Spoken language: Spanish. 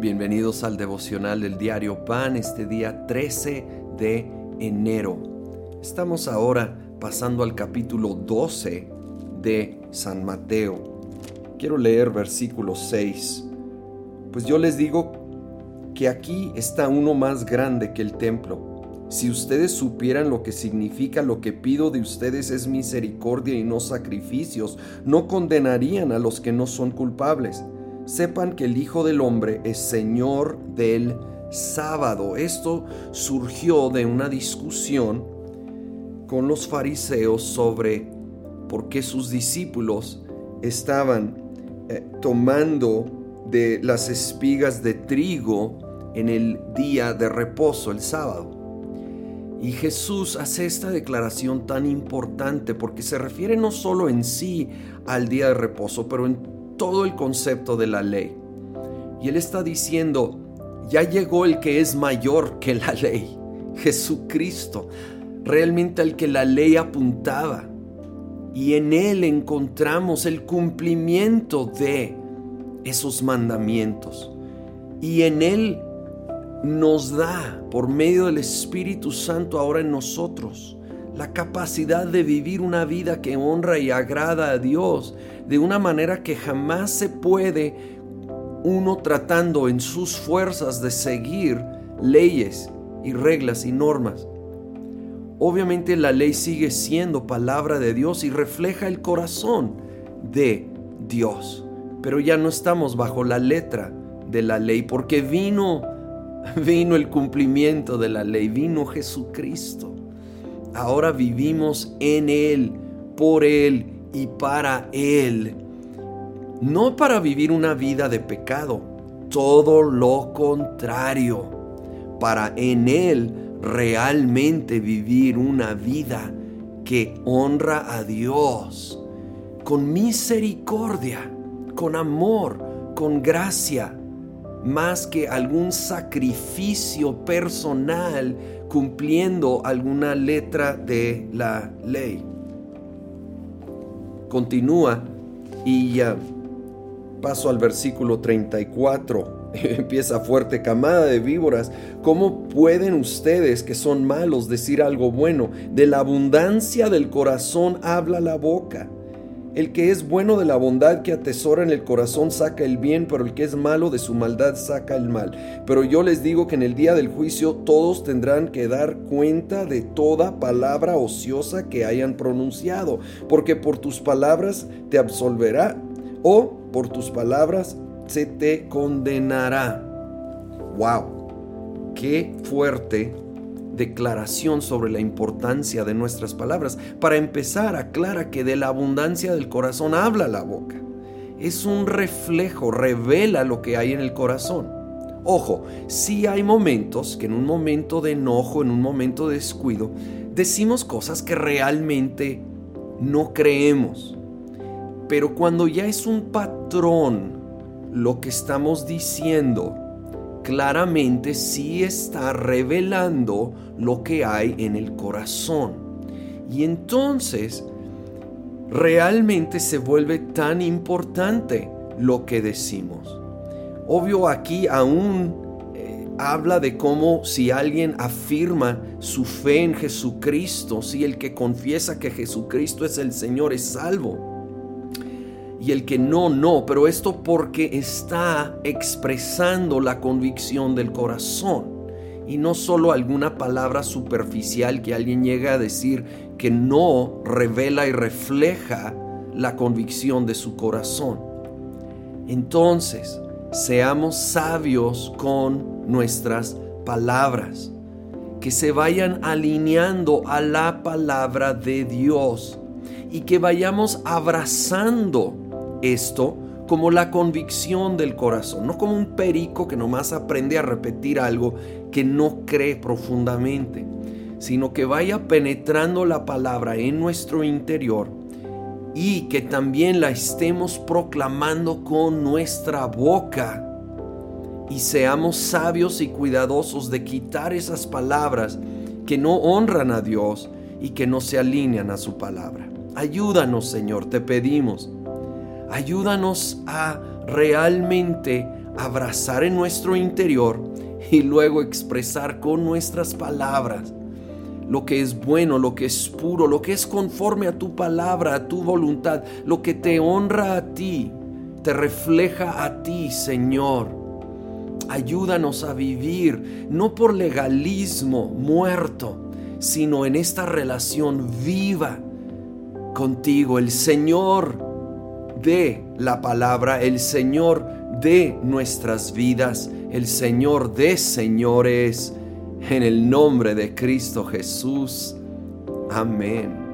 Bienvenidos al devocional del diario Pan este día 13 de enero. Estamos ahora pasando al capítulo 12 de San Mateo. Quiero leer versículo 6. Pues yo les digo que aquí está uno más grande que el templo. Si ustedes supieran lo que significa lo que pido de ustedes es misericordia y no sacrificios, no condenarían a los que no son culpables sepan que el Hijo del Hombre es Señor del sábado. Esto surgió de una discusión con los fariseos sobre por qué sus discípulos estaban eh, tomando de las espigas de trigo en el día de reposo, el sábado. Y Jesús hace esta declaración tan importante porque se refiere no solo en sí al día de reposo, pero en todo el concepto de la ley. Y él está diciendo, ya llegó el que es mayor que la ley, Jesucristo, realmente al que la ley apuntaba. Y en él encontramos el cumplimiento de esos mandamientos. Y en él nos da, por medio del Espíritu Santo ahora en nosotros, la capacidad de vivir una vida que honra y agrada a Dios de una manera que jamás se puede uno tratando en sus fuerzas de seguir leyes y reglas y normas. Obviamente la ley sigue siendo palabra de Dios y refleja el corazón de Dios, pero ya no estamos bajo la letra de la ley porque vino vino el cumplimiento de la ley, vino Jesucristo. Ahora vivimos en Él, por Él y para Él. No para vivir una vida de pecado, todo lo contrario, para en Él realmente vivir una vida que honra a Dios, con misericordia, con amor, con gracia, más que algún sacrificio personal cumpliendo alguna letra de la ley. Continúa y ya paso al versículo 34. Empieza fuerte, camada de víboras. ¿Cómo pueden ustedes que son malos decir algo bueno? De la abundancia del corazón habla la boca. El que es bueno de la bondad que atesora en el corazón saca el bien, pero el que es malo de su maldad saca el mal. Pero yo les digo que en el día del juicio todos tendrán que dar cuenta de toda palabra ociosa que hayan pronunciado, porque por tus palabras te absolverá o por tus palabras se te condenará. ¡Wow! ¡Qué fuerte! Declaración sobre la importancia de nuestras palabras. Para empezar, aclara que de la abundancia del corazón habla la boca. Es un reflejo, revela lo que hay en el corazón. Ojo, si hay momentos que en un momento de enojo, en un momento de descuido, decimos cosas que realmente no creemos. Pero cuando ya es un patrón lo que estamos diciendo, claramente sí está revelando lo que hay en el corazón. Y entonces realmente se vuelve tan importante lo que decimos. Obvio aquí aún eh, habla de cómo si alguien afirma su fe en Jesucristo, si el que confiesa que Jesucristo es el Señor es salvo y el que no, no, pero esto porque está expresando la convicción del corazón y no solo alguna palabra superficial que alguien llega a decir que no revela y refleja la convicción de su corazón. Entonces, seamos sabios con nuestras palabras, que se vayan alineando a la palabra de Dios y que vayamos abrazando esto como la convicción del corazón, no como un perico que nomás aprende a repetir algo que no cree profundamente, sino que vaya penetrando la palabra en nuestro interior y que también la estemos proclamando con nuestra boca y seamos sabios y cuidadosos de quitar esas palabras que no honran a Dios y que no se alinean a su palabra. Ayúdanos, Señor, te pedimos Ayúdanos a realmente abrazar en nuestro interior y luego expresar con nuestras palabras lo que es bueno, lo que es puro, lo que es conforme a tu palabra, a tu voluntad, lo que te honra a ti, te refleja a ti, Señor. Ayúdanos a vivir no por legalismo muerto, sino en esta relación viva contigo, el Señor de la palabra, el Señor de nuestras vidas, el Señor de señores en el nombre de Cristo Jesús. Amén.